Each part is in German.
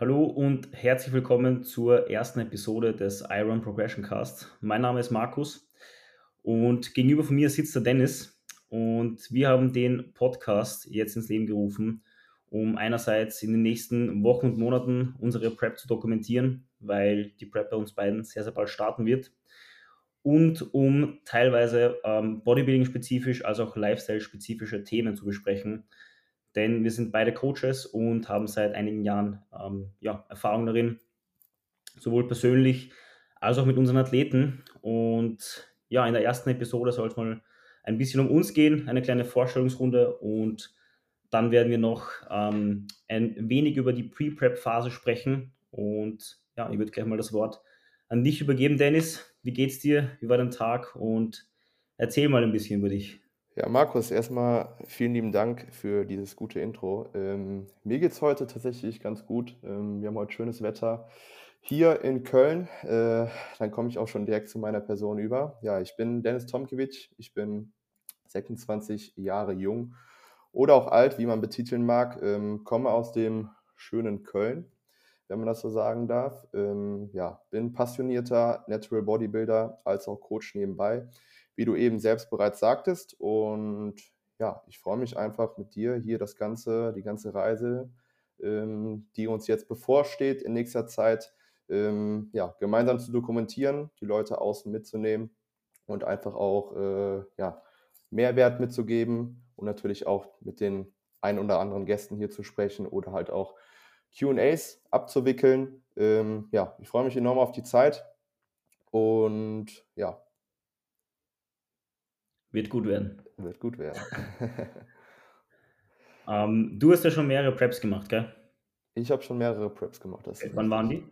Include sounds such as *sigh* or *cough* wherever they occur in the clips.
Hallo und herzlich willkommen zur ersten Episode des Iron Progression Cast. Mein Name ist Markus und gegenüber von mir sitzt der Dennis und wir haben den Podcast jetzt ins Leben gerufen, um einerseits in den nächsten Wochen und Monaten unsere Prep zu dokumentieren, weil die Prep bei uns beiden sehr, sehr bald starten wird und um teilweise ähm, Bodybuilding-spezifisch als auch Lifestyle-spezifische Themen zu besprechen, denn wir sind beide Coaches und haben seit einigen Jahren ähm, ja, Erfahrung darin, sowohl persönlich als auch mit unseren Athleten. Und ja, in der ersten Episode soll es mal ein bisschen um uns gehen, eine kleine Vorstellungsrunde und dann werden wir noch ähm, ein wenig über die Pre-Prep-Phase sprechen. Und ja, ich würde gleich mal das Wort an dich übergeben, Dennis. Wie geht's dir? Wie war dein Tag? Und erzähl mal ein bisschen über dich. Ja, Markus, erstmal vielen lieben Dank für dieses gute Intro. Ähm, mir es heute tatsächlich ganz gut. Ähm, wir haben heute schönes Wetter hier in Köln. Äh, dann komme ich auch schon direkt zu meiner Person über. Ja, ich bin Dennis Tomkiewicz. Ich bin 26 Jahre jung oder auch alt, wie man betiteln mag. Ähm, komme aus dem schönen Köln, wenn man das so sagen darf. Ähm, ja, bin passionierter Natural Bodybuilder als auch Coach nebenbei wie du eben selbst bereits sagtest. Und ja, ich freue mich einfach mit dir hier das Ganze, die ganze Reise, ähm, die uns jetzt bevorsteht in nächster Zeit, ähm, ja, gemeinsam zu dokumentieren, die Leute außen mitzunehmen und einfach auch äh, ja, Mehrwert mitzugeben und natürlich auch mit den ein oder anderen Gästen hier zu sprechen oder halt auch QAs abzuwickeln. Ähm, ja, ich freue mich enorm auf die Zeit und ja, wird gut werden. Wird gut werden. *laughs* ähm, du hast ja schon mehrere Preps gemacht, gell? Ich habe schon mehrere Preps gemacht. Okay, wann waren die?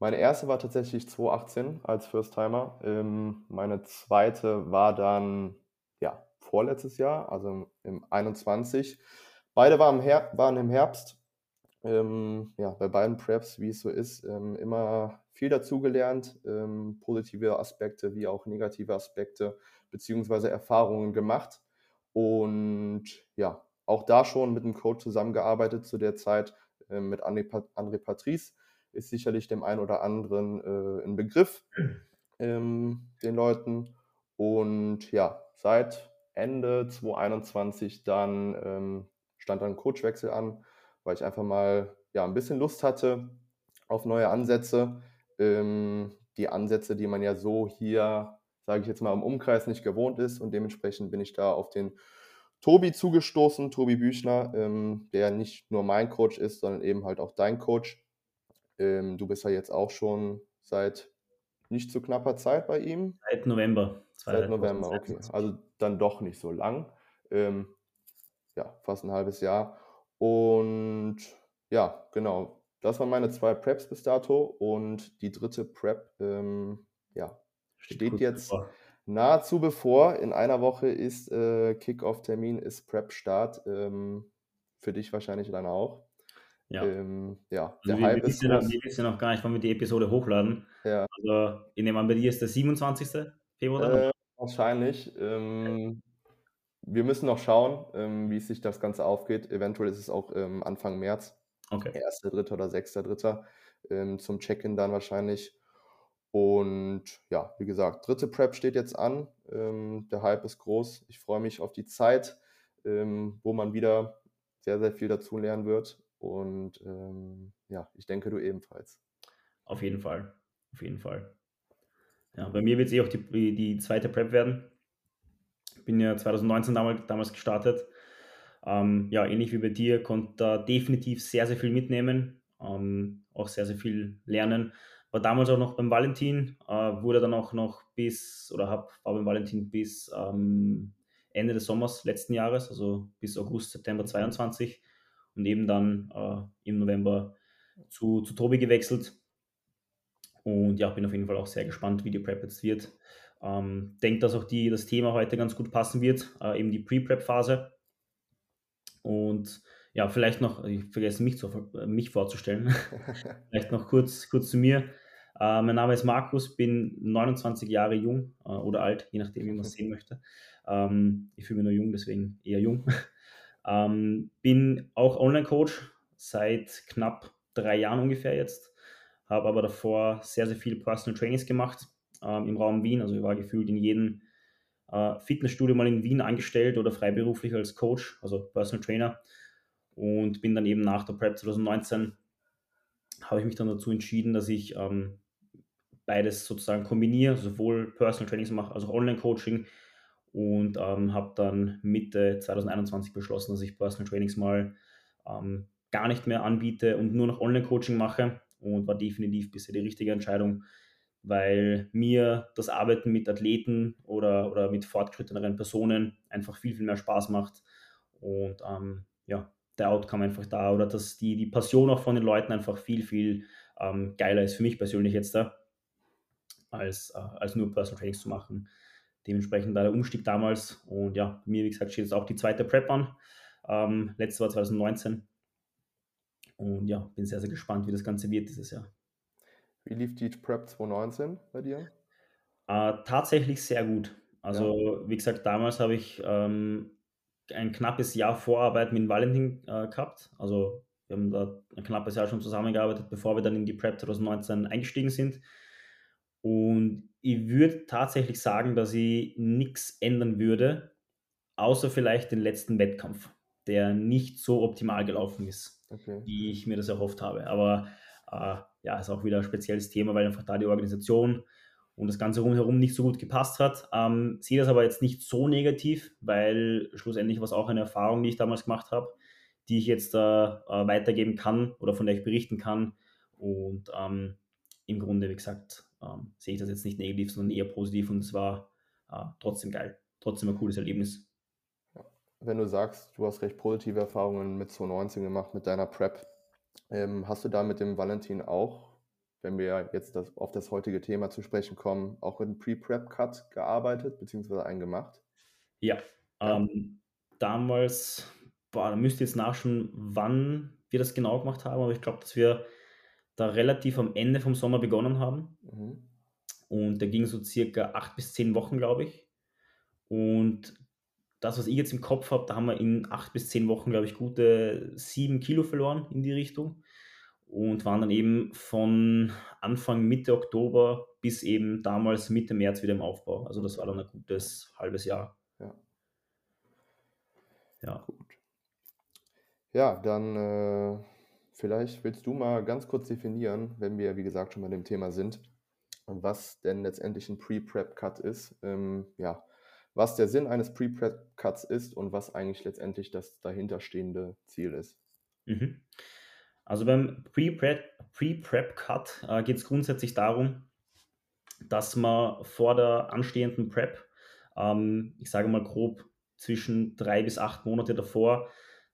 Meine erste war tatsächlich 2018 als First-Timer. Ähm, meine zweite war dann ja, vorletztes Jahr, also im 21. Beide waren im, Her waren im Herbst. Ähm, ja, bei beiden Preps, wie es so ist, ähm, immer viel dazugelernt, ähm, positive Aspekte wie auch negative Aspekte beziehungsweise Erfahrungen gemacht. Und ja, auch da schon mit einem Coach zusammengearbeitet zu der Zeit, äh, mit André, André Patrice, ist sicherlich dem einen oder anderen äh, ein Begriff, ähm, den Leuten. Und ja, seit Ende 2021 dann ähm, stand dann Coachwechsel an, weil ich einfach mal ja, ein bisschen Lust hatte auf neue Ansätze. Ähm, die Ansätze, die man ja so hier sage ich jetzt mal, im Umkreis nicht gewohnt ist. Und dementsprechend bin ich da auf den Tobi zugestoßen, Tobi Büchner, ähm, der nicht nur mein Coach ist, sondern eben halt auch dein Coach. Ähm, du bist ja jetzt auch schon seit nicht zu knapper Zeit bei ihm. Seit November. Seit November, okay. Also dann doch nicht so lang. Ähm, ja, fast ein halbes Jahr. Und ja, genau. Das waren meine zwei Preps bis dato. Und die dritte Prep, ähm, ja, Steht jetzt bevor. nahezu bevor. In einer Woche ist äh, Kickoff-Termin, ist Prep-Start. Ähm, für dich wahrscheinlich dann auch. Ja. Ähm, ja, also der wir, Hype ist wir wissen noch gar nicht, wann wir die Episode hochladen. Ja. Also, ich nehme an, bei dir ist der 27. Februar? Äh, wahrscheinlich. Ähm, wir müssen noch schauen, ähm, wie sich das Ganze aufgeht. Eventuell ist es auch ähm, Anfang März. Okay. 1.3. oder 6.3. Ähm, zum Check-in dann wahrscheinlich. Und ja, wie gesagt, dritte Prep steht jetzt an. Ähm, der Hype ist groß. Ich freue mich auf die Zeit, ähm, wo man wieder sehr, sehr viel dazu lernen wird. Und ähm, ja, ich denke, du ebenfalls. Auf jeden Fall. Auf jeden Fall. Ja, bei mir wird es eh auch die, die zweite Prep werden. Bin ja 2019 damals, damals gestartet. Ähm, ja, ähnlich wie bei dir, konnte da definitiv sehr, sehr viel mitnehmen. Ähm, auch sehr, sehr viel lernen war damals auch noch beim Valentin, äh, wurde dann auch noch bis, oder hab, war beim Valentin bis ähm, Ende des Sommers letzten Jahres, also bis August, September 22 und eben dann äh, im November zu, zu Tobi gewechselt. Und ja, bin auf jeden Fall auch sehr gespannt, wie die Prep jetzt wird. Ähm, denke, dass auch die, das Thema heute ganz gut passen wird, äh, eben die Pre-Prep-Phase. Und ja, vielleicht noch, ich vergesse mich, zu, mich vorzustellen, *laughs* vielleicht noch kurz, kurz zu mir. Äh, mein Name ist Markus, bin 29 Jahre jung äh, oder alt, je nachdem, wie man es *laughs* sehen möchte. Ähm, ich fühle mich nur jung, deswegen eher jung. *laughs* ähm, bin auch Online-Coach seit knapp drei Jahren ungefähr jetzt. Habe aber davor sehr, sehr viele Personal Trainings gemacht ähm, im Raum Wien. Also ich war gefühlt in jedem äh, Fitnessstudio mal in Wien angestellt oder freiberuflich als Coach, also Personal Trainer. Und bin dann eben nach der Prep 2019 habe ich mich dann dazu entschieden, dass ich ähm, beides sozusagen kombiniere, sowohl Personal Trainings mache als auch Online-Coaching und ähm, habe dann Mitte 2021 beschlossen, dass ich Personal Trainings mal ähm, gar nicht mehr anbiete und nur noch Online-Coaching mache und war definitiv bisher die richtige Entscheidung, weil mir das Arbeiten mit Athleten oder, oder mit fortgeschritteneren Personen einfach viel, viel mehr Spaß macht und ähm, ja, der Outcome einfach da oder dass die, die Passion auch von den Leuten einfach viel, viel ähm, geiler ist für mich persönlich jetzt da, als, äh, als nur Personal Trainings zu machen. Dementsprechend da der Umstieg damals und ja, mir, wie gesagt, steht jetzt auch die zweite Prep an. Ähm, letzte war 2019 und ja, bin sehr, sehr gespannt, wie das Ganze wird dieses Jahr. Wie lief die Prep 2019 bei dir? Äh, tatsächlich sehr gut. Also, ja. wie gesagt, damals habe ich ähm, ein knappes Jahr Vorarbeit mit Valentin äh, gehabt. Also, wir haben da ein knappes Jahr schon zusammengearbeitet, bevor wir dann in die Prep 2019 eingestiegen sind. Und ich würde tatsächlich sagen, dass ich nichts ändern würde, außer vielleicht den letzten Wettkampf, der nicht so optimal gelaufen ist, okay. wie ich mir das erhofft habe. Aber ja, ist auch wieder ein spezielles Thema, weil einfach da die Organisation und das Ganze rundherum nicht so gut gepasst hat. Ähm, sehe das aber jetzt nicht so negativ, weil schlussendlich war es auch eine Erfahrung, die ich damals gemacht habe, die ich jetzt äh, äh, weitergeben kann oder von der ich berichten kann. Und ähm, im Grunde, wie gesagt, ähm, sehe ich das jetzt nicht negativ, sondern eher positiv und es war äh, trotzdem geil. Trotzdem ein cooles Erlebnis. Wenn du sagst, du hast recht positive Erfahrungen mit 2019 gemacht, mit deiner Prep, ähm, hast du da mit dem Valentin auch, wenn wir jetzt das, auf das heutige Thema zu sprechen kommen, auch in Pre-Prep-Cut gearbeitet, beziehungsweise einen gemacht? Ja, ja. Ähm, damals, boah, da müsst ihr jetzt nachschauen, wann wir das genau gemacht haben, aber ich glaube, dass wir da relativ am Ende vom Sommer begonnen haben. Mhm. Und da ging so circa acht bis zehn Wochen, glaube ich. Und das, was ich jetzt im Kopf habe, da haben wir in acht bis zehn Wochen, glaube ich, gute sieben Kilo verloren in die Richtung. Und waren dann eben von Anfang Mitte Oktober bis eben damals Mitte März wieder im Aufbau. Also das war dann ein gutes halbes Jahr. Ja. Ja. Gut. Ja, dann äh Vielleicht willst du mal ganz kurz definieren, wenn wir, wie gesagt, schon bei dem Thema sind, was denn letztendlich ein Pre-Prep-Cut ist, ähm, ja, was der Sinn eines Pre-Prep-Cuts ist und was eigentlich letztendlich das dahinterstehende Ziel ist. Mhm. Also beim Pre-Prep-Cut äh, geht es grundsätzlich darum, dass man vor der anstehenden Prep, ähm, ich sage mal grob zwischen drei bis acht Monate davor,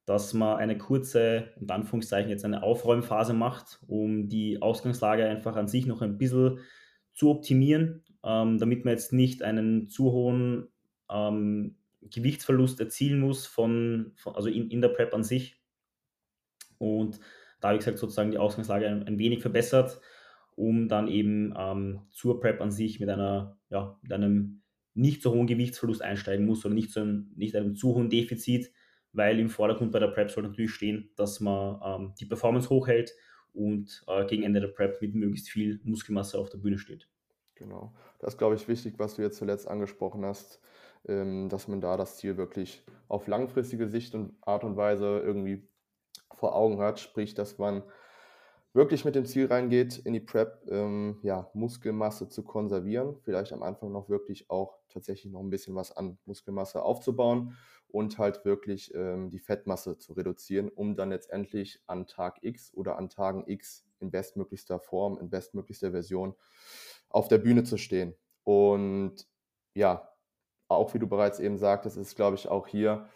dass man eine kurze, in Anführungszeichen jetzt eine Aufräumphase macht, um die Ausgangslage einfach an sich noch ein bisschen zu optimieren, ähm, damit man jetzt nicht einen zu hohen ähm, Gewichtsverlust erzielen muss, von, von also in, in der Prep an sich. Und da, wie gesagt, sozusagen die Ausgangslage ein, ein wenig verbessert, um dann eben ähm, zur Prep an sich mit, einer, ja, mit einem nicht so hohen Gewichtsverlust einsteigen muss oder nicht, so ein, nicht einem zu hohen Defizit, weil im Vordergrund bei der Prep soll natürlich stehen, dass man ähm, die Performance hochhält und äh, gegen Ende der Prep mit möglichst viel Muskelmasse auf der Bühne steht. Genau. Das ist, glaube ich, wichtig, was du jetzt zuletzt angesprochen hast, dass man da das Ziel wirklich auf langfristige Sicht und Art und Weise irgendwie vor Augen hat, sprich, dass man wirklich mit dem Ziel reingeht, in die Prep, ähm, ja, Muskelmasse zu konservieren, vielleicht am Anfang noch wirklich auch tatsächlich noch ein bisschen was an Muskelmasse aufzubauen und halt wirklich ähm, die Fettmasse zu reduzieren, um dann letztendlich an Tag X oder an Tagen X in bestmöglichster Form, in bestmöglichster Version auf der Bühne zu stehen. Und ja, auch wie du bereits eben sagtest, ist, glaube ich, auch hier,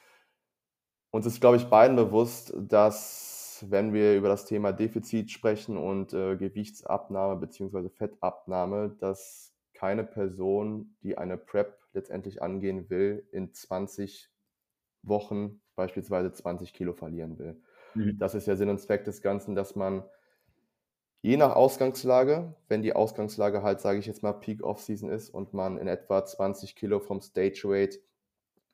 uns ist, glaube ich, beiden bewusst, dass wenn wir über das Thema Defizit sprechen und äh, Gewichtsabnahme bzw. Fettabnahme, dass keine Person, die eine PrEP letztendlich angehen will, in 20 Wochen beispielsweise 20 Kilo verlieren will. Mhm. Das ist ja Sinn und Zweck des Ganzen, dass man je nach Ausgangslage, wenn die Ausgangslage halt, sage ich jetzt mal, Peak Off-Season ist und man in etwa 20 Kilo vom Stage Weight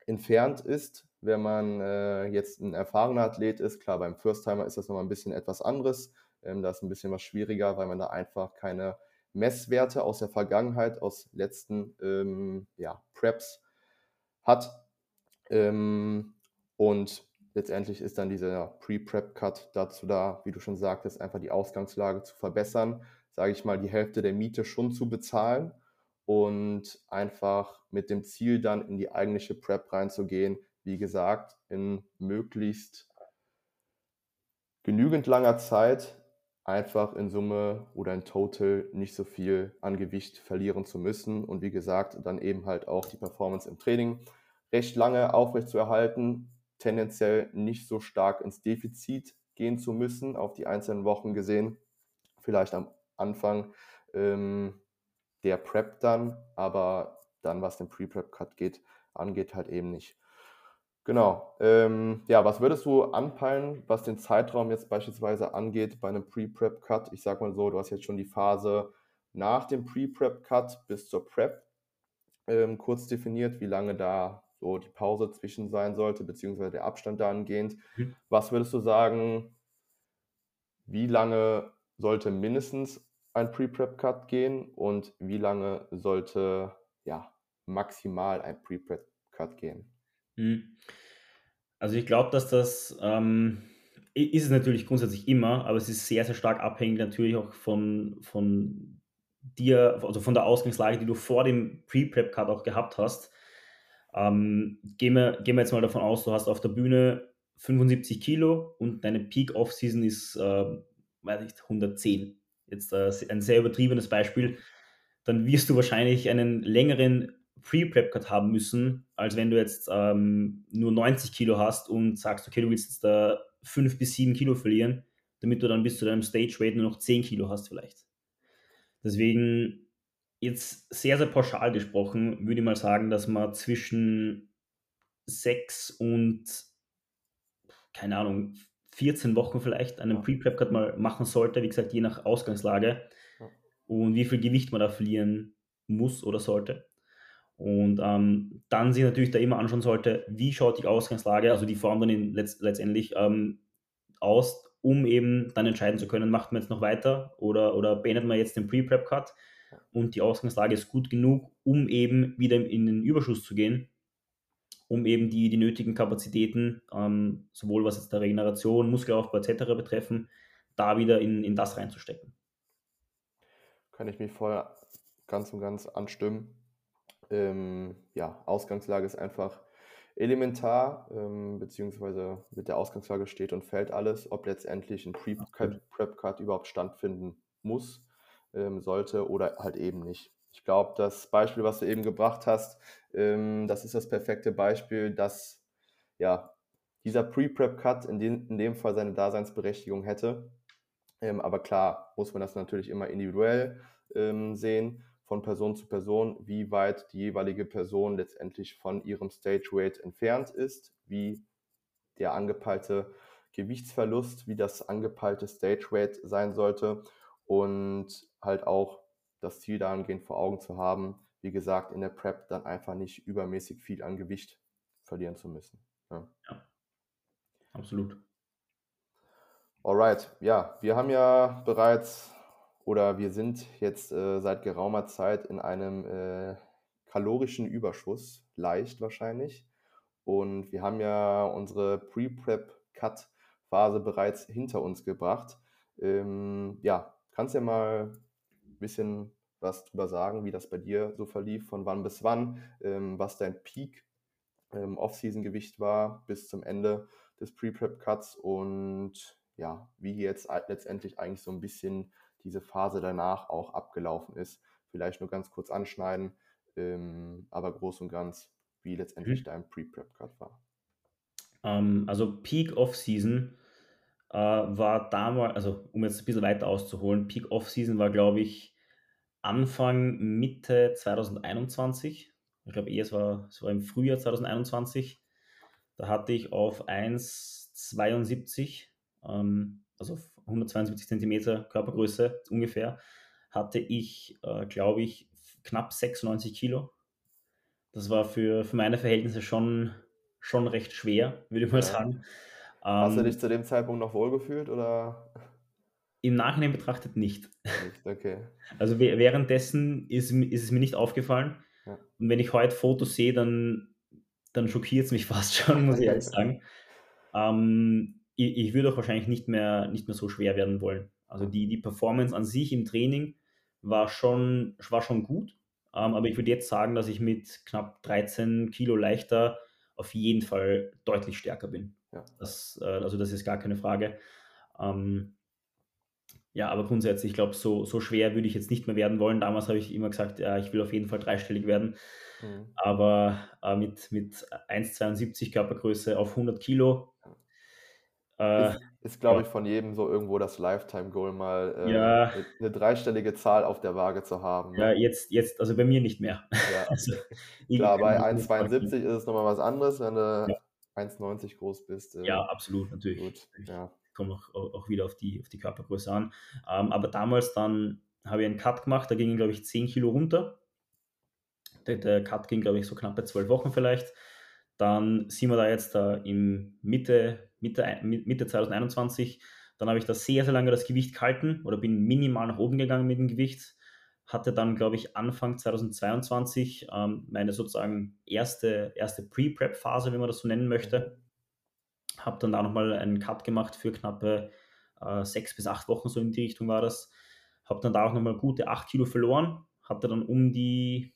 entfernt ist, wenn man äh, jetzt ein erfahrener Athlet ist, klar, beim First Timer ist das nochmal ein bisschen etwas anderes, Ähm, da ist ein bisschen was schwieriger, weil man da einfach keine Messwerte aus der Vergangenheit, aus letzten ähm, ja, Preps hat. Ähm, und letztendlich ist dann dieser Pre-Prep-Cut dazu da, wie du schon sagtest, einfach die Ausgangslage zu verbessern, sage ich mal, die Hälfte der Miete schon zu bezahlen und einfach mit dem Ziel dann in die eigentliche Prep reinzugehen, wie gesagt, in möglichst genügend langer Zeit einfach in Summe oder in Total nicht so viel an Gewicht verlieren zu müssen und wie gesagt, dann eben halt auch die Performance im Training recht lange aufrecht zu erhalten, tendenziell nicht so stark ins Defizit gehen zu müssen, auf die einzelnen Wochen gesehen, vielleicht am Anfang ähm, der Prep dann, aber dann, was den Pre-Prep-Cut geht, angeht, halt eben nicht. Genau. Ähm, ja, was würdest du anpeilen, was den Zeitraum jetzt beispielsweise angeht bei einem Pre-Prep-Cut? Ich sag mal so, du hast jetzt schon die Phase nach dem Pre-Prep-Cut bis zur Prep ähm, kurz definiert, wie lange da so die Pause zwischen sein sollte, beziehungsweise der Abstand dahingehend. Mhm. Was würdest du sagen, wie lange sollte mindestens ein Pre-Prep-Cut gehen und wie lange sollte ja maximal ein Pre-Prep-Cut gehen? Mhm. Also ich glaube, dass das ähm, ist es natürlich grundsätzlich immer, aber es ist sehr, sehr stark abhängig natürlich auch von, von dir, also von der Ausgangslage, die du vor dem Pre-Prep-Cut auch gehabt hast. Ähm, gehen, wir, gehen wir jetzt mal davon aus, du hast auf der Bühne 75 Kilo und deine Peak-Off-Season ist, äh, weiß ich, 110. Jetzt äh, ein sehr übertriebenes Beispiel. Dann wirst du wahrscheinlich einen längeren Pre-Prep-Cut haben müssen, als wenn du jetzt ähm, nur 90 Kilo hast und sagst, okay, du willst jetzt da 5 bis 7 Kilo verlieren, damit du dann bis zu deinem Stage-Weight nur noch 10 Kilo hast vielleicht. Deswegen jetzt sehr, sehr pauschal gesprochen, würde ich mal sagen, dass man zwischen 6 und, keine Ahnung, 14 Wochen vielleicht einen Pre-Prep-Cut mal machen sollte, wie gesagt, je nach Ausgangslage und wie viel Gewicht man da verlieren muss oder sollte. Und ähm, dann sich natürlich da immer anschauen sollte, wie schaut die Ausgangslage, also die Form dann letzt, letztendlich ähm, aus, um eben dann entscheiden zu können, macht man jetzt noch weiter oder, oder beendet man jetzt den Pre-Prep-Cut und die Ausgangslage ist gut genug, um eben wieder in den Überschuss zu gehen, um eben die, die nötigen Kapazitäten, ähm, sowohl was jetzt der Regeneration, Muskelaufbau etc. betreffen, da wieder in, in das reinzustecken. Kann ich mich voll ganz und ganz anstimmen ähm, ja, Ausgangslage ist einfach elementar, ähm, beziehungsweise mit der Ausgangslage steht und fällt alles, ob letztendlich ein Pre-Prep-Cut überhaupt stattfinden muss, ähm, sollte oder halt eben nicht. Ich glaube, das Beispiel, was du eben gebracht hast, ähm, das ist das perfekte Beispiel, dass ja, dieser Pre-Prep-Cut in, in dem Fall seine Daseinsberechtigung hätte. Ähm, aber klar muss man das natürlich immer individuell ähm, sehen von Person zu Person, wie weit die jeweilige Person letztendlich von ihrem Stage Weight entfernt ist, wie der angepeilte Gewichtsverlust, wie das angepeilte Stage Weight sein sollte und halt auch das Ziel dahingehend vor Augen zu haben, wie gesagt, in der Prep dann einfach nicht übermäßig viel an Gewicht verlieren zu müssen. Ja, ja absolut. Alright, ja, wir haben ja bereits oder wir sind jetzt äh, seit geraumer Zeit in einem äh, kalorischen Überschuss, leicht wahrscheinlich. Und wir haben ja unsere Pre-Prep-Cut-Phase bereits hinter uns gebracht. Ähm, ja, kannst ja mal bisschen was drüber sagen, wie das bei dir so verlief, von wann bis wann, ähm, was dein Peak ähm, Off-Season-Gewicht war bis zum Ende des Pre-Prep-Cuts und ja, wie jetzt letztendlich eigentlich so ein bisschen diese Phase danach auch abgelaufen ist. Vielleicht nur ganz kurz anschneiden, ähm, aber groß und ganz, wie letztendlich mhm. dein Pre-Prep-Cut war. Ähm, also Peak Off-Season äh, war damals, also um jetzt ein bisschen weiter auszuholen, Peak Off-Season war, glaube ich, Anfang, Mitte 2021. Ich glaube, eher es war, es war im Frühjahr 2021. Da hatte ich auf 1,72, ähm, also 172 cm Körpergröße ungefähr, hatte ich, äh, glaube ich, knapp 96 Kilo. Das war für, für meine Verhältnisse schon, schon recht schwer, würde ich mal ja. sagen. Hast du ähm, dich zu dem Zeitpunkt noch wohlgefühlt oder? Im Nachhinein betrachtet nicht. Nicht, okay. Also währenddessen ist, ist es mir nicht aufgefallen. Ja. Und wenn ich heute Fotos sehe, dann, dann schockiert es mich *laughs* fast schon, muss ich ehrlich *laughs* sagen. Ähm, ich, ich würde auch wahrscheinlich nicht mehr, nicht mehr so schwer werden wollen. Also die, die Performance an sich im Training war schon, war schon gut. Ähm, aber ich würde jetzt sagen, dass ich mit knapp 13 Kilo leichter auf jeden Fall deutlich stärker bin. Ja. Das, äh, also das ist gar keine Frage. Ähm, ja, aber grundsätzlich, ich glaube, so, so schwer würde ich jetzt nicht mehr werden wollen. Damals habe ich immer gesagt, ja, ich will auf jeden Fall dreistellig werden. Mhm. Aber äh, mit, mit 1,72 Körpergröße auf 100 Kilo. Äh, ist, ist glaube ja. ich, von jedem so irgendwo das Lifetime-Goal, mal äh, ja. eine, eine, dreistellige Zahl auf der Waage zu haben. Ne? Ja, jetzt, jetzt, also bei mir nicht mehr. Ja. *laughs* also, Klar, bei 1,72 ist es nochmal was anderes, wenn du 1,90 groß bist. Äh, ja, absolut, natürlich. Gut, ja kommt auch, auch wieder auf die, auf die Körpergröße an. Ähm, aber damals dann habe ich einen Cut gemacht, da gingen, glaube ich, 10 Kilo runter. Der, der Cut ging, glaube ich, so knapp bei 12 Wochen vielleicht. Dann sind wir da jetzt da im Mitte, Mitte, Mitte 2021. Dann habe ich da sehr, sehr lange das Gewicht gehalten oder bin minimal nach oben gegangen mit dem Gewicht. Hatte dann, glaube ich, Anfang 2022 ähm, meine sozusagen erste, erste Pre-Prep-Phase, wenn man das so nennen möchte habe dann da nochmal einen Cut gemacht für knappe äh, sechs bis acht Wochen, so in die Richtung war das. Habe dann da auch nochmal gute acht Kilo verloren, hatte dann um die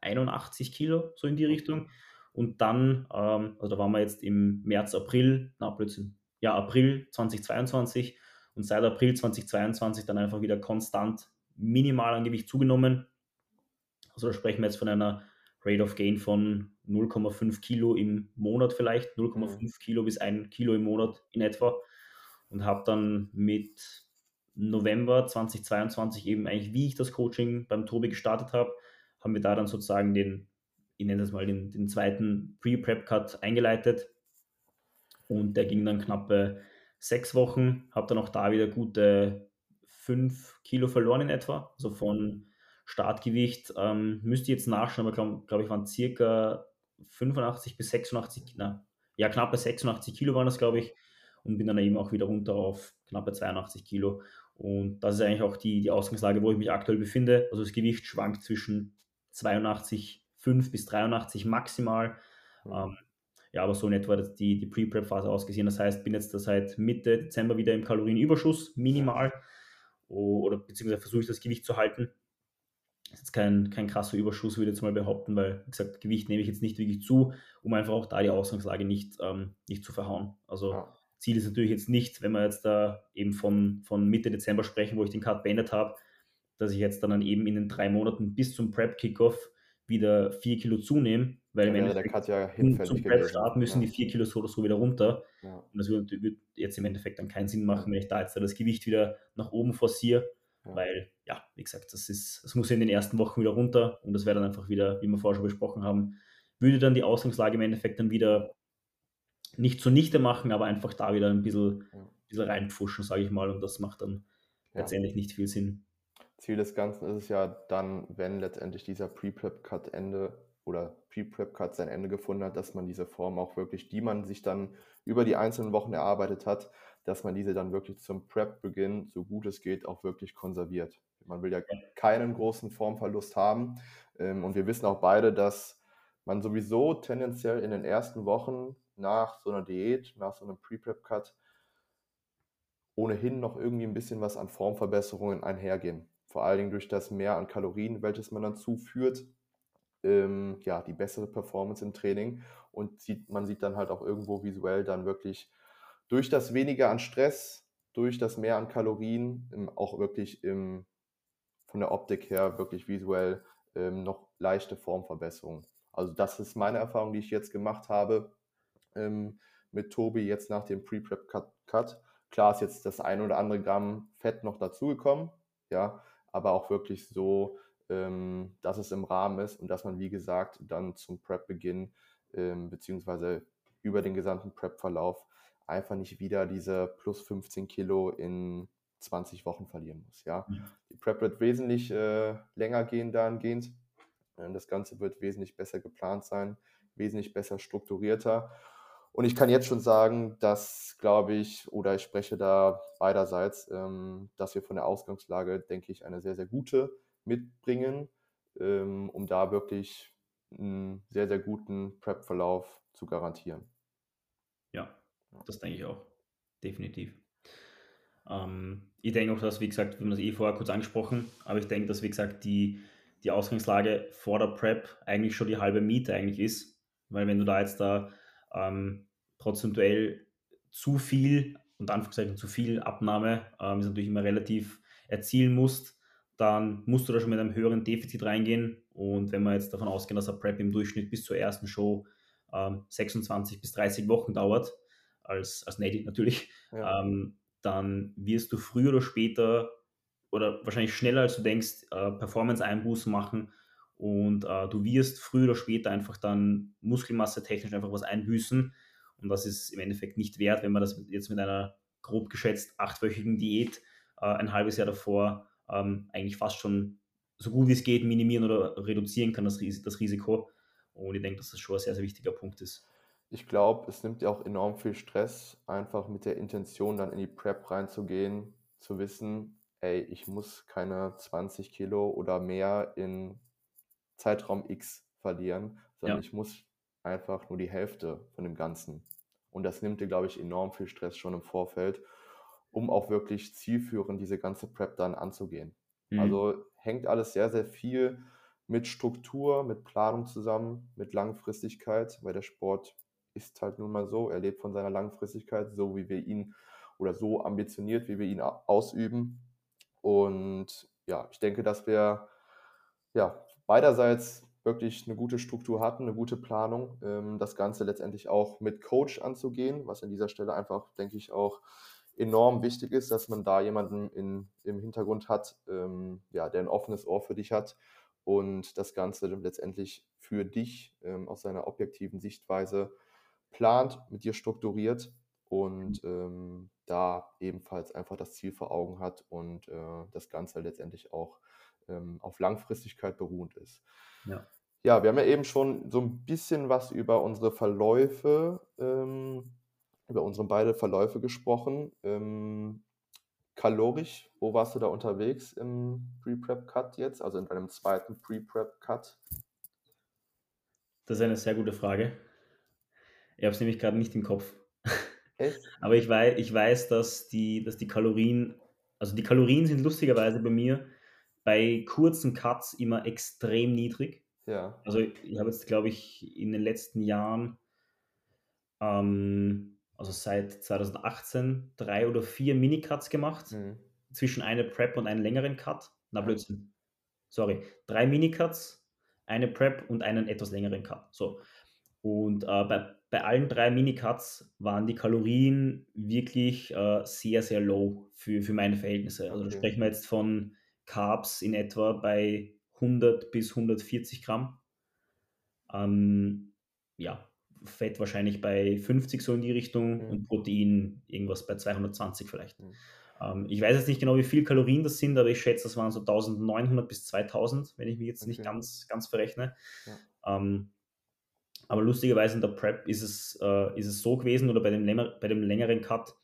81 Kilo, so in die Richtung. Und dann, ähm, also da waren wir jetzt im März, April, na plötzlich, ja, April 2022 und seit April 2022 dann einfach wieder konstant minimal an Gewicht zugenommen. Also da sprechen wir jetzt von einer Rate of Gain von 0,5 Kilo im Monat vielleicht, 0,5 mhm. Kilo bis 1 Kilo im Monat in etwa. Und habe dann mit November 2022 eben eigentlich, wie ich das Coaching beim Tobi gestartet habe, haben wir da dann sozusagen den, ich nenne das mal den, den zweiten Pre-Prep-Cut eingeleitet. Und der ging dann knappe sechs Wochen, habe dann auch da wieder gute 5 Kilo verloren in etwa, also von Startgewicht ähm, müsste ich jetzt nachschauen, aber glaube glaub ich waren circa 85 bis 86, na, ja knappe 86 Kilo waren das glaube ich und bin dann eben auch wieder runter auf knappe 82 Kilo und das ist eigentlich auch die, die Ausgangslage, wo ich mich aktuell befinde. Also das Gewicht schwankt zwischen 82,5 bis 83 maximal. Mhm. Ähm, ja, aber so in etwa die, die Pre-Prep-Phase ausgesehen. Das heißt, bin jetzt da seit Mitte Dezember wieder im Kalorienüberschuss, minimal. Oder beziehungsweise versuche ich das Gewicht zu halten ist jetzt kein, kein krasser Überschuss, würde ich jetzt mal behaupten, weil, wie gesagt, Gewicht nehme ich jetzt nicht wirklich zu, um einfach auch da die Ausgangslage nicht, ähm, nicht zu verhauen. Also ja. Ziel ist natürlich jetzt nicht, wenn wir jetzt da eben von, von Mitte Dezember sprechen, wo ich den Cut beendet habe, dass ich jetzt dann eben in den drei Monaten bis zum Prep-Kickoff wieder vier Kilo zunehme, weil ja, im Endeffekt ja zum Prep-Start müssen ja. die vier Kilo so oder so wieder runter. Ja. Und das würde, würde, jetzt im Endeffekt dann keinen Sinn machen, wenn ich da jetzt da das Gewicht wieder nach oben forciere. Weil, ja, wie gesagt, das, ist, das muss in den ersten Wochen wieder runter und das wäre dann einfach wieder, wie wir vorher schon besprochen haben, würde dann die Ausgangslage im Endeffekt dann wieder nicht zunichte machen, aber einfach da wieder ein bisschen, bisschen reinpfuschen, sage ich mal, und das macht dann letztendlich nicht viel Sinn. Ziel des Ganzen ist es ja dann, wenn letztendlich dieser Pre-Prep-Cut Ende oder Pre-Prep-Cut sein Ende gefunden hat, dass man diese Form auch wirklich, die man sich dann über die einzelnen Wochen erarbeitet hat, dass man diese dann wirklich zum Prep-Beginn, so gut es geht, auch wirklich konserviert. Man will ja keinen großen Formverlust haben. Ähm, und wir wissen auch beide, dass man sowieso tendenziell in den ersten Wochen nach so einer Diät, nach so einem Pre-Prep-Cut, ohnehin noch irgendwie ein bisschen was an Formverbesserungen einhergehen. Vor allen Dingen durch das Mehr an Kalorien, welches man dann zuführt, ähm, ja, die bessere Performance im Training. Und sieht, man sieht dann halt auch irgendwo visuell dann wirklich durch das weniger an Stress, durch das mehr an Kalorien, im, auch wirklich im, von der Optik her wirklich visuell ähm, noch leichte Formverbesserungen. Also das ist meine Erfahrung, die ich jetzt gemacht habe ähm, mit Tobi jetzt nach dem Pre-Prep-Cut. Klar ist jetzt das ein oder andere Gramm Fett noch dazugekommen, ja, aber auch wirklich so, ähm, dass es im Rahmen ist und dass man, wie gesagt, dann zum Prep-Beginn ähm, beziehungsweise über den gesamten Prep-Verlauf einfach nicht wieder diese plus 15 Kilo in 20 Wochen verlieren muss. Ja? ja. Die Prep wird wesentlich äh, länger gehen dahingehend. Das Ganze wird wesentlich besser geplant sein, wesentlich besser strukturierter. Und ich kann jetzt schon sagen, dass, glaube ich, oder ich spreche da beiderseits, ähm, dass wir von der Ausgangslage, denke ich, eine sehr, sehr gute mitbringen, ähm, um da wirklich einen sehr, sehr guten Prep-Verlauf zu garantieren. Ja, das denke ich auch. Definitiv. Ähm, ich denke auch, dass, wie gesagt, wir haben das eh vorher kurz angesprochen, aber ich denke, dass, wie gesagt, die, die Ausgangslage vor der Prep eigentlich schon die halbe Miete eigentlich ist. Weil wenn du da jetzt da ähm, prozentuell zu viel, und Anführungszeichen zu viel Abnahme, ähm, ist natürlich immer relativ erzielen musst, dann musst du da schon mit einem höheren Defizit reingehen. Und wenn wir jetzt davon ausgehen, dass eine Prep im Durchschnitt bis zur ersten Show ähm, 26 bis 30 Wochen dauert, als, als Native natürlich, ja. ähm, dann wirst du früher oder später oder wahrscheinlich schneller als du denkst, äh, Performance-Einbußen machen und äh, du wirst früher oder später einfach dann Muskelmasse technisch einfach was einbüßen und das ist im Endeffekt nicht wert, wenn man das jetzt mit einer grob geschätzt achtwöchigen Diät äh, ein halbes Jahr davor ähm, eigentlich fast schon so gut wie es geht minimieren oder reduzieren kann, das, Ris das Risiko. Und ich denke, dass das schon ein sehr, sehr wichtiger Punkt ist. Ich glaube, es nimmt ja auch enorm viel Stress, einfach mit der Intention dann in die Prep reinzugehen, zu wissen, ey, ich muss keine 20 Kilo oder mehr in Zeitraum X verlieren, sondern ja. ich muss einfach nur die Hälfte von dem Ganzen. Und das nimmt dir, glaube ich, enorm viel Stress schon im Vorfeld, um auch wirklich zielführend diese ganze Prep dann anzugehen. Mhm. Also hängt alles sehr, sehr viel mit Struktur, mit Planung zusammen, mit Langfristigkeit, weil der Sport ist halt nun mal so, er lebt von seiner Langfristigkeit, so wie wir ihn oder so ambitioniert, wie wir ihn ausüben. Und ja, ich denke, dass wir ja beiderseits wirklich eine gute Struktur hatten, eine gute Planung, ähm, das Ganze letztendlich auch mit Coach anzugehen, was an dieser Stelle einfach, denke ich, auch enorm wichtig ist, dass man da jemanden in, im Hintergrund hat, ähm, ja, der ein offenes Ohr für dich hat und das Ganze letztendlich für dich ähm, aus seiner objektiven Sichtweise plant, mit dir strukturiert und ähm, da ebenfalls einfach das Ziel vor Augen hat und äh, das Ganze letztendlich auch ähm, auf Langfristigkeit beruhend ist. Ja. ja, wir haben ja eben schon so ein bisschen was über unsere Verläufe, ähm, über unsere beide Verläufe gesprochen. Ähm, kalorisch, wo warst du da unterwegs im Pre-Prep-Cut jetzt, also in deinem zweiten Pre-Prep-Cut? Das ist eine sehr gute Frage. Ich habe es nämlich gerade nicht im Kopf. Echt? Aber ich weiß, ich weiß dass, die, dass die Kalorien, also die Kalorien sind lustigerweise bei mir bei kurzen Cuts immer extrem niedrig. Ja. Also ich habe jetzt, glaube ich, in den letzten Jahren, ähm, also seit 2018, drei oder vier Minicuts gemacht. Mhm. Zwischen einer Prep und einem längeren Cut. Na, Blödsinn. Sorry. Drei Minicuts, eine Prep und einen etwas längeren Cut. So. Und äh, bei, bei allen drei Minicuts waren die Kalorien wirklich äh, sehr, sehr low für, für meine Verhältnisse. Also okay. da sprechen wir jetzt von Carbs in etwa bei 100 bis 140 Gramm. Ähm, ja, Fett wahrscheinlich bei 50 so in die Richtung mhm. und Protein irgendwas bei 220 vielleicht. Mhm. Ähm, ich weiß jetzt nicht genau, wie viel Kalorien das sind, aber ich schätze, das waren so 1900 bis 2000, wenn ich mich jetzt okay. nicht ganz, ganz verrechne. Ja. Ähm, aber lustigerweise in der Prep ist es, äh, ist es so gewesen oder bei dem, bei dem längeren Cut,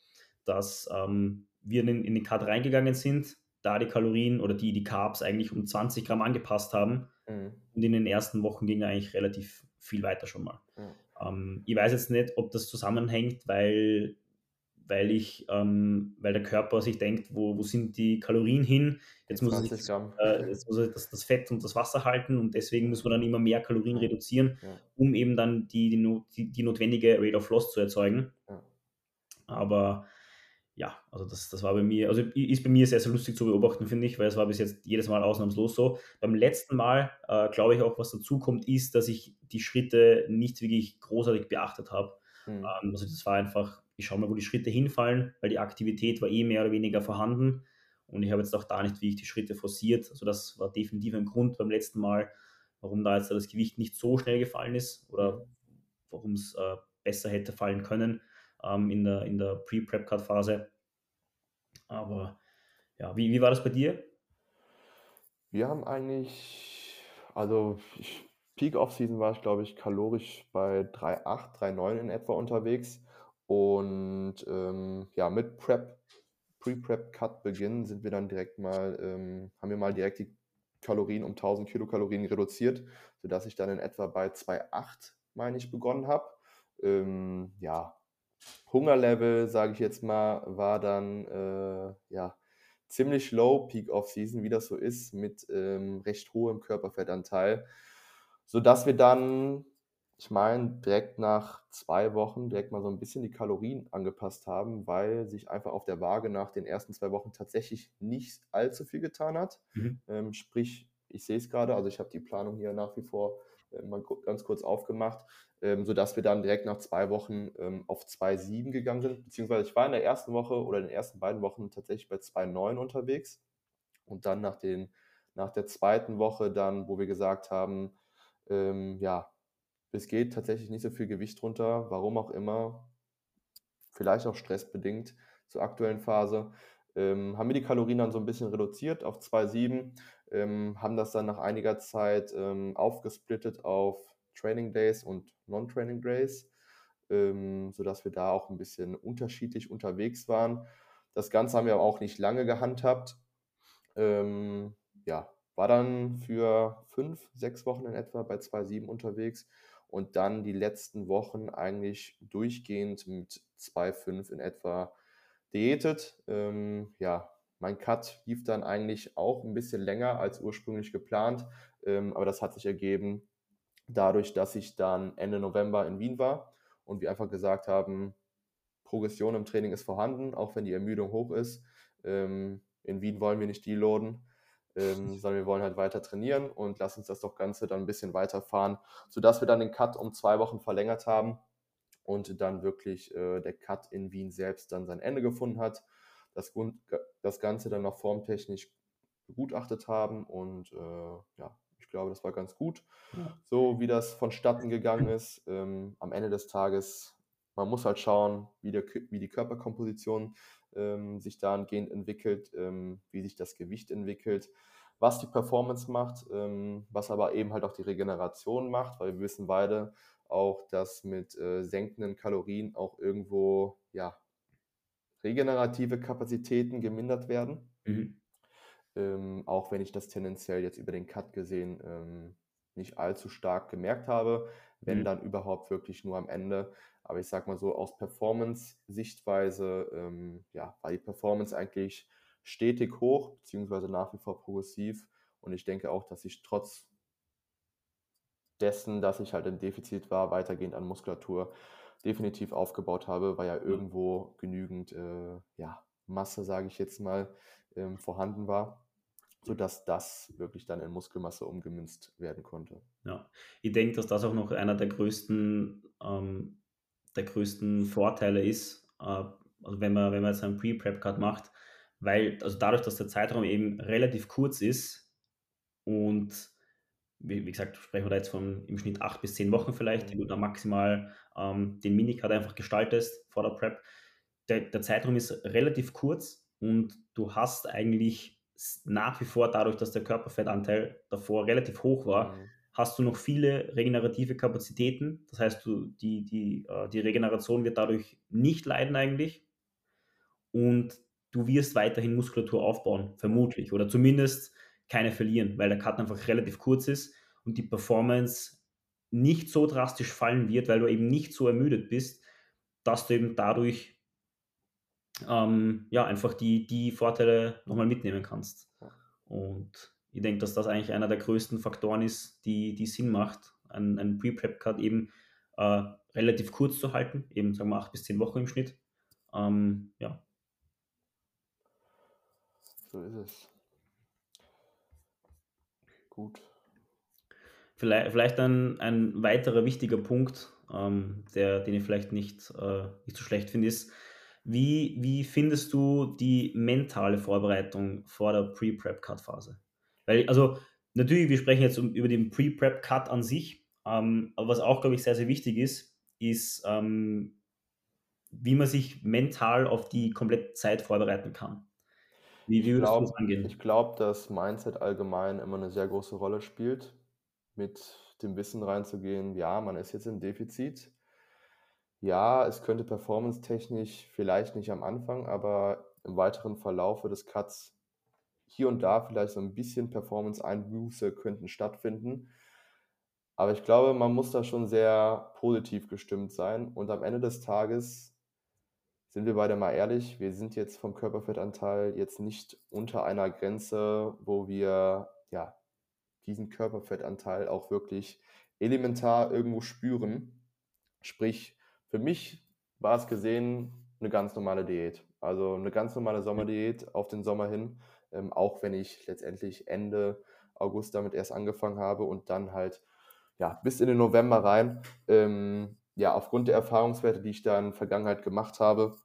dass ähm, wir in, in den Cut reingegangen sind, da die Kalorien oder die, die Carbs eigentlich um 20 Gramm angepasst haben. Mhm. Und in den ersten Wochen ging eigentlich relativ viel weiter schon mal. Mhm. Ähm, ich weiß jetzt nicht, ob das zusammenhängt, weil, weil ich, ähm, weil der Körper sich denkt, wo, wo sind die Kalorien hin? Jetzt muss, ich, äh, jetzt muss er das, das, Fett und das Wasser halten und deswegen muss man dann immer mehr Kalorien reduzieren, ja. um eben dann die, die, die, notwendige Rate of Loss zu erzeugen. Ja. Aber ja, also das, das war bei mir, also ist bei mir sehr, sehr lustig zu beobachten, finde ich, weil es war bis jetzt jedes Mal ausnahmslos so. Beim letzten Mal, äh, glaube ich auch, was dazu kommt, ist, dass ich die Schritte nicht wirklich großartig beachtet habe. Mhm. Ähm, also das war einfach, ich schaue mal, wo die Schritte hinfallen, weil die Aktivität war eh mehr oder weniger vorhanden und ich habe jetzt auch da nicht, wie ich die Schritte forciert. Also das war definitiv ein Grund beim letzten Mal, warum da jetzt das Gewicht nicht so schnell gefallen ist oder warum es äh, besser hätte fallen können ähm, in der, in der Pre-Prep-Cut-Phase. Aber ja, wie, wie war das bei dir? Wir haben eigentlich, also ich Peak Off-Season war ich, glaube ich, kalorisch bei 3,8, 3,9 in etwa unterwegs. Und ähm, ja, mit Prep, Pre-Prep-Cut-Beginn sind wir dann direkt mal, ähm, haben wir mal direkt die Kalorien um 1000 Kilokalorien reduziert, sodass ich dann in etwa bei 2,8, meine ich, begonnen habe. Ähm, ja, Hungerlevel, sage ich jetzt mal, war dann äh, ja ziemlich low Peak Off Season, wie das so ist, mit ähm, recht hohem Körperfettanteil, sodass wir dann, ich meine, direkt nach zwei Wochen direkt mal so ein bisschen die Kalorien angepasst haben, weil sich einfach auf der Waage nach den ersten zwei Wochen tatsächlich nicht allzu viel getan hat. Mhm. Ähm, sprich, ich sehe es gerade, also ich habe die Planung hier nach wie vor äh, mal ganz kurz aufgemacht, ähm, sodass wir dann direkt nach zwei Wochen ähm, auf 2,7 gegangen sind. Beziehungsweise ich war in der ersten Woche oder in den ersten beiden Wochen tatsächlich bei 2,9 unterwegs. Und dann nach, den, nach der zweiten Woche dann, wo wir gesagt haben, ähm, ja, es geht tatsächlich nicht so viel Gewicht runter, warum auch immer, vielleicht auch stressbedingt zur aktuellen Phase, ähm, haben wir die Kalorien dann so ein bisschen reduziert auf 2,7 ähm, haben das dann nach einiger Zeit ähm, aufgesplittet auf Training Days und Non-Training Days, ähm, sodass wir da auch ein bisschen unterschiedlich unterwegs waren. Das Ganze haben wir aber auch nicht lange gehandhabt. Ähm, ja, war dann für fünf, sechs Wochen in etwa bei 2,7 unterwegs und dann die letzten Wochen eigentlich durchgehend mit 2,5 in etwa diätet. Ähm, ja, mein Cut lief dann eigentlich auch ein bisschen länger als ursprünglich geplant, ähm, aber das hat sich ergeben dadurch, dass ich dann Ende November in Wien war und wir einfach gesagt haben, Progression im Training ist vorhanden, auch wenn die Ermüdung hoch ist. Ähm, in Wien wollen wir nicht deloaden, ähm, sondern wir wollen halt weiter trainieren und lass uns das doch Ganze dann ein bisschen weiterfahren, sodass wir dann den Cut um zwei Wochen verlängert haben und dann wirklich äh, der Cut in Wien selbst dann sein Ende gefunden hat das, das Ganze dann noch formtechnisch begutachtet haben und äh, ja, ich glaube, das war ganz gut, ja. so wie das vonstatten gegangen ist. Ähm, am Ende des Tages, man muss halt schauen, wie, der, wie die Körperkomposition ähm, sich dahingehend entwickelt, ähm, wie sich das Gewicht entwickelt, was die Performance macht, ähm, was aber eben halt auch die Regeneration macht, weil wir wissen beide auch, dass mit äh, senkenden Kalorien auch irgendwo ja, regenerative Kapazitäten gemindert werden. Mhm. Ähm, auch wenn ich das tendenziell jetzt über den Cut gesehen ähm, nicht allzu stark gemerkt habe, wenn mhm. dann überhaupt wirklich nur am Ende. Aber ich sag mal so, aus Performance-Sichtweise, ähm, ja, war die Performance eigentlich stetig hoch, beziehungsweise nach wie vor progressiv. Und ich denke auch, dass ich trotz dessen, dass ich halt im Defizit war, weitergehend an Muskulatur definitiv aufgebaut habe, weil ja irgendwo genügend äh, ja, Masse, sage ich jetzt mal, ähm, vorhanden war, sodass das wirklich dann in Muskelmasse umgemünzt werden konnte. Ja, ich denke, dass das auch noch einer der größten, ähm, der größten Vorteile ist, äh, also wenn man, wenn man jetzt einen Pre-Prep-Cut macht, weil, also dadurch, dass der Zeitraum eben relativ kurz ist und wie, wie gesagt, sprechen wir da jetzt von im Schnitt acht bis zehn Wochen vielleicht, die du da maximal ähm, den Minicard einfach gestaltest vor der Prep. Der, der Zeitraum ist relativ kurz und du hast eigentlich nach wie vor, dadurch, dass der Körperfettanteil davor relativ hoch war, mhm. Hast du noch viele regenerative Kapazitäten. Das heißt, du, die, die, äh, die Regeneration wird dadurch nicht leiden eigentlich. Und du wirst weiterhin Muskulatur aufbauen, vermutlich. Oder zumindest keine verlieren, weil der Cut einfach relativ kurz ist und die Performance nicht so drastisch fallen wird, weil du eben nicht so ermüdet bist, dass du eben dadurch ähm, ja einfach die, die Vorteile nochmal mitnehmen kannst. Und ich denke, dass das eigentlich einer der größten Faktoren ist, die, die Sinn macht, einen, einen Pre-Prep-Cut eben äh, relativ kurz zu halten, eben sagen wir acht bis zehn Wochen im Schnitt. Ähm, ja. So ist es. Gut. Vielleicht, vielleicht ein, ein weiterer wichtiger Punkt, ähm, der, den ich vielleicht nicht, äh, nicht so schlecht finde, ist, wie, wie findest du die mentale Vorbereitung vor der Pre-Prep-Cut-Phase? Weil, also, natürlich, wir sprechen jetzt um, über den Pre-Prep-Cut an sich, ähm, aber was auch, glaube ich, sehr, sehr wichtig ist, ist, ähm, wie man sich mental auf die komplette Zeit vorbereiten kann. Wie, wie würdest du das angehen? Ich glaube, dass Mindset allgemein immer eine sehr große Rolle spielt mit dem Wissen reinzugehen, ja, man ist jetzt im Defizit. Ja, es könnte performance-technisch vielleicht nicht am Anfang, aber im weiteren Verlaufe des Cuts hier und da vielleicht so ein bisschen Performance-Einbuße könnten stattfinden. Aber ich glaube, man muss da schon sehr positiv gestimmt sein. Und am Ende des Tages sind wir beide mal ehrlich, wir sind jetzt vom Körperfettanteil jetzt nicht unter einer Grenze, wo wir ja diesen Körperfettanteil auch wirklich elementar irgendwo spüren. Sprich, für mich war es gesehen eine ganz normale Diät. Also eine ganz normale Sommerdiät auf den Sommer hin, ähm, auch wenn ich letztendlich Ende August damit erst angefangen habe und dann halt ja bis in den November rein. Ähm, ja, aufgrund der Erfahrungswerte, die ich da in der Vergangenheit gemacht habe,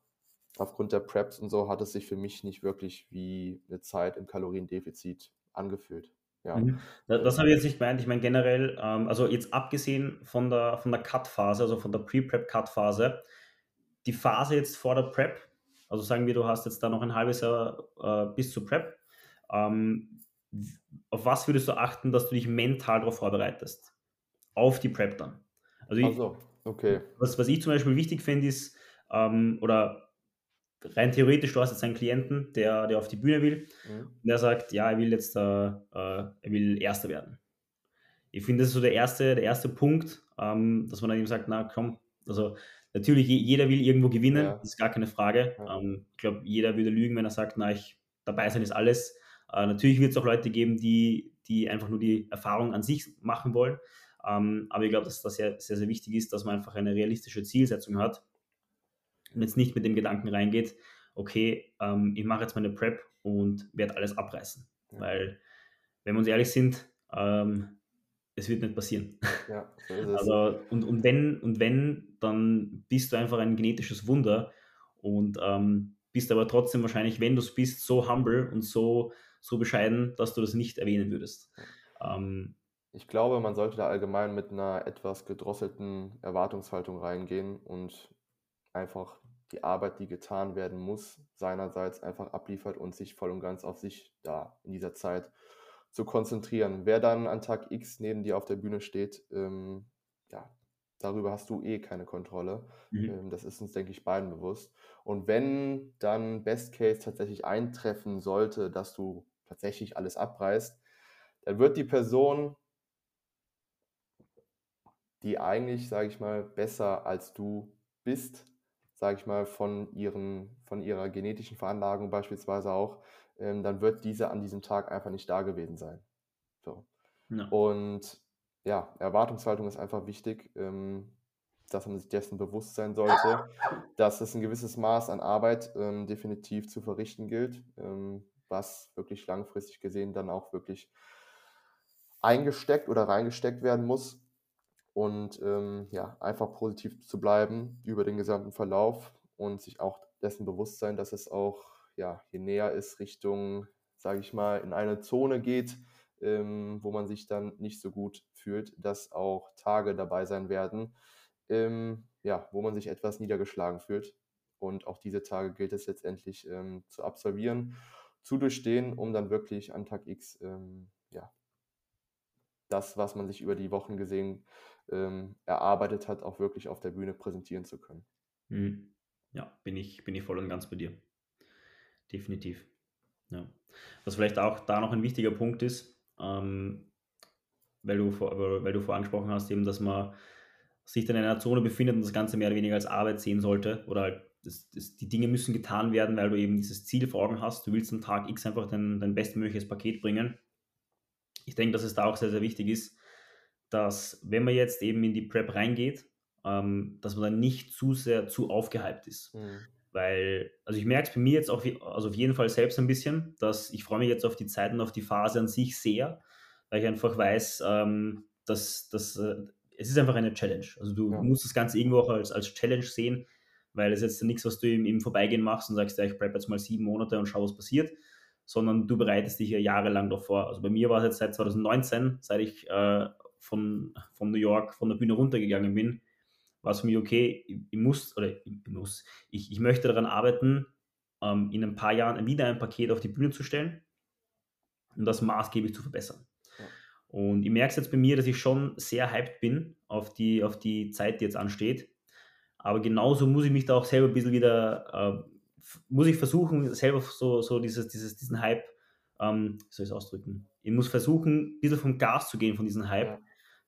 aufgrund der Preps und so, hat es sich für mich nicht wirklich wie eine Zeit im Kaloriendefizit angefühlt. Ja. Mhm. Das, das habe ich jetzt nicht gemeint. Ich meine generell, ähm, also jetzt abgesehen von der, von der Cut-Phase, also von der Pre-Prep-Cut-Phase, die Phase jetzt vor der Prep, also sagen wir, du hast jetzt da noch ein halbes Jahr äh, bis zur Prep, ähm, auf was würdest du achten, dass du dich mental darauf vorbereitest? Auf die Prep dann. Also ich, so, okay. Was, was ich zum Beispiel wichtig finde, ist, ähm, oder rein theoretisch, du hast jetzt einen Klienten, der, der auf die Bühne will mhm. und der sagt, ja, er will jetzt äh, äh, er will Erster werden. Ich finde, das ist so der erste, der erste Punkt, ähm, dass man dann eben sagt, na komm, also natürlich, jeder will irgendwo gewinnen, ja. das ist gar keine Frage. Ja. Ähm, ich glaube, jeder würde lügen, wenn er sagt, na, ich, dabei sein ist alles. Äh, natürlich wird es auch Leute geben, die, die einfach nur die Erfahrung an sich machen wollen. Ähm, aber ich glaube, dass das sehr, sehr, sehr wichtig ist, dass man einfach eine realistische Zielsetzung hat und jetzt nicht mit dem Gedanken reingeht, okay, ähm, ich mache jetzt meine Prep und werde alles abreißen. Ja. Weil, wenn wir uns ehrlich sind, ähm, es wird nicht passieren. Ja, so ist es. Also, und, und, wenn, und wenn, dann bist du einfach ein genetisches Wunder und ähm, bist aber trotzdem wahrscheinlich, wenn du es bist, so humble und so, so bescheiden, dass du das nicht erwähnen würdest. Ähm, ich glaube, man sollte da allgemein mit einer etwas gedrosselten Erwartungshaltung reingehen und einfach die Arbeit, die getan werden muss, seinerseits einfach abliefert und sich voll und ganz auf sich da in dieser Zeit zu konzentrieren. Wer dann an Tag X neben dir auf der Bühne steht, ähm, ja, darüber hast du eh keine Kontrolle. Mhm. Ähm, das ist uns, denke ich, beiden bewusst. Und wenn dann Best Case tatsächlich eintreffen sollte, dass du tatsächlich alles abreißt, dann wird die Person, die eigentlich, sage ich mal, besser als du bist, sage ich mal, von, ihren, von ihrer genetischen Veranlagung beispielsweise auch, ähm, dann wird diese an diesem Tag einfach nicht da gewesen sein. So. Ja. Und ja, Erwartungshaltung ist einfach wichtig, ähm, dass man sich dessen bewusst sein sollte, dass es ein gewisses Maß an Arbeit ähm, definitiv zu verrichten gilt, ähm, was wirklich langfristig gesehen dann auch wirklich eingesteckt oder reingesteckt werden muss und ähm, ja, einfach positiv zu bleiben über den gesamten Verlauf und sich auch dessen bewusst sein, dass es auch, ja, je näher es Richtung, sage ich mal, in eine Zone geht, ähm, wo man sich dann nicht so gut fühlt, dass auch Tage dabei sein werden, ähm, ja, wo man sich etwas niedergeschlagen fühlt. Und auch diese Tage gilt es letztendlich ähm, zu absolvieren, zu durchstehen, um dann wirklich an Tag X, ähm, ja, das, was man sich über die Wochen gesehen ähm, erarbeitet hat, auch wirklich auf der Bühne präsentieren zu können. Mhm. Ja, bin ich, bin ich voll und ganz bei dir. Definitiv. Ja. Was vielleicht auch da noch ein wichtiger Punkt ist, ähm, weil, du vor, weil du vorangesprochen hast, eben, dass man sich dann in einer Zone befindet und das Ganze mehr oder weniger als Arbeit sehen sollte oder halt das, das, die Dinge müssen getan werden, weil du eben dieses Ziel vor Augen hast. Du willst am Tag X einfach dein, dein bestmögliches Paket bringen. Ich denke, dass es da auch sehr, sehr wichtig ist, dass wenn man jetzt eben in die Prep reingeht, ähm, dass man dann nicht zu sehr zu aufgehypt ist. Mhm. Weil, also ich merke es bei mir jetzt auch, also auf jeden Fall selbst ein bisschen, dass ich freue mich jetzt auf die Zeit und auf die Phase an sich sehr, weil ich einfach weiß, ähm, dass, dass äh, es ist einfach eine Challenge. Also du ja. musst das Ganze irgendwo auch als, als Challenge sehen, weil es jetzt nichts, was du im, im Vorbeigehen machst und sagst, ja, ich prep jetzt mal sieben Monate und schau, was passiert, sondern du bereitest dich ja jahrelang davor. Also bei mir war es jetzt seit 2019, seit ich äh, von, von New York von der Bühne runtergegangen bin, war es für mich okay, ich, ich muss, oder ich, muss, ich, ich möchte daran arbeiten, ähm, in ein paar Jahren wieder ein Paket auf die Bühne zu stellen und das maßgeblich zu verbessern. Ja. Und ich merke es jetzt bei mir, dass ich schon sehr hyped bin auf die, auf die Zeit, die jetzt ansteht. Aber genauso muss ich mich da auch selber ein bisschen wieder, äh, muss ich versuchen, selber so, so dieses, dieses, diesen Hype, ähm, wie soll ich es ausdrücken? Ich muss versuchen, ein bisschen vom Gas zu gehen von diesem Hype, ja.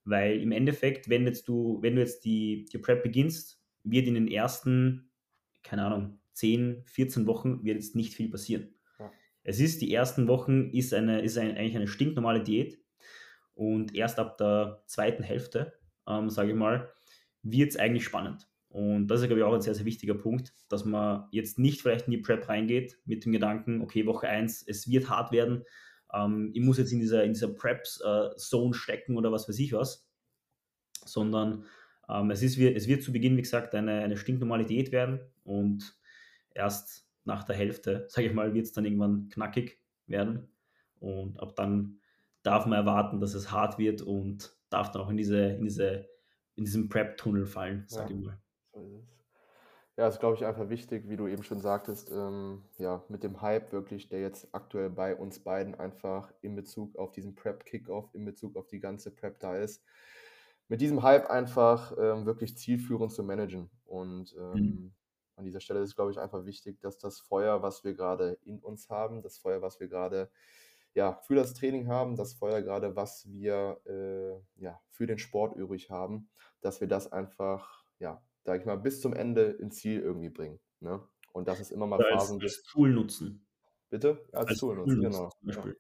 Weil im Endeffekt, wenn jetzt du, wenn du jetzt die, die Prep beginnst, wird in den ersten, keine Ahnung, 10, 14 Wochen wird jetzt nicht viel passieren. Ja. Es ist, die ersten Wochen ist, eine, ist ein, eigentlich eine stinknormale Diät und erst ab der zweiten Hälfte, ähm, sage ich mal, wird es eigentlich spannend. Und das ist, glaube ich, auch ein sehr, sehr wichtiger Punkt, dass man jetzt nicht vielleicht in die Prep reingeht mit dem Gedanken, okay, Woche 1, es wird hart werden, ähm, ich muss jetzt in dieser, in dieser Preps-Zone äh, stecken oder was weiß ich was, sondern ähm, es, ist, es wird zu Beginn, wie gesagt, eine, eine stinknormale Diät werden und erst nach der Hälfte, *laughs* sage ich mal, wird es dann irgendwann knackig werden und ab dann darf man erwarten, dass es hart wird und darf dann auch in diese, in diese in diesem Prep-Tunnel fallen, sage ja. ich mal. Ja, ist, glaube ich, einfach wichtig, wie du eben schon sagtest, ähm, ja, mit dem Hype wirklich, der jetzt aktuell bei uns beiden einfach in Bezug auf diesen Prep-Kickoff, in Bezug auf die ganze Prep da ist, mit diesem Hype einfach ähm, wirklich zielführend zu managen. Und ähm, mhm. an dieser Stelle ist, glaube ich, einfach wichtig, dass das Feuer, was wir gerade in uns haben, das Feuer, was wir gerade ja, für das Training haben, das Feuer gerade, was wir äh, ja, für den Sport übrig haben, dass wir das einfach ja, sag ich mal, bis zum Ende ins Ziel irgendwie bringen. Ne? Und dass es immer mal Phasen als, Tool nutzen. Bitte? Als, als Tool, nutzen, genau. Zum Beispiel.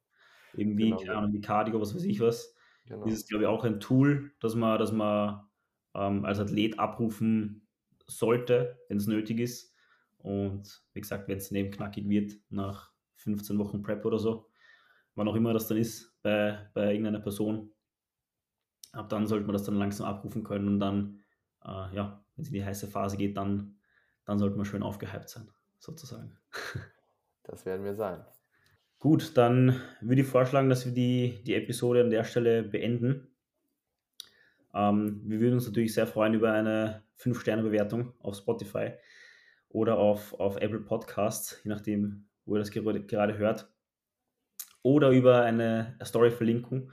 Ja. Eben wie, genau. keine Ahnung, wie Cardio, was weiß ich was. Genau. Das ist, glaube ich, auch ein Tool, das man, das man ähm, als Athlet abrufen sollte, wenn es nötig ist. Und wie gesagt, wenn es neben knackig wird, nach 15 Wochen Prep oder so, wann auch immer das dann ist, bei, bei irgendeiner Person, ab dann sollte man das dann langsam abrufen können und dann, äh, ja, wenn es in die heiße Phase geht, dann, dann sollte man schön aufgehypt sein, sozusagen. Das werden wir sein. Gut, dann würde ich vorschlagen, dass wir die, die Episode an der Stelle beenden. Ähm, wir würden uns natürlich sehr freuen über eine 5-Sterne-Bewertung auf Spotify oder auf, auf Apple Podcasts, je nachdem, wo ihr das gerade hört. Oder über eine Story-Verlinkung.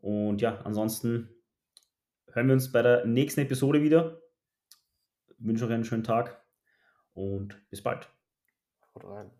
Und ja, ansonsten hören wir uns bei der nächsten Episode wieder wünsche euch einen schönen Tag und bis bald. Haut rein.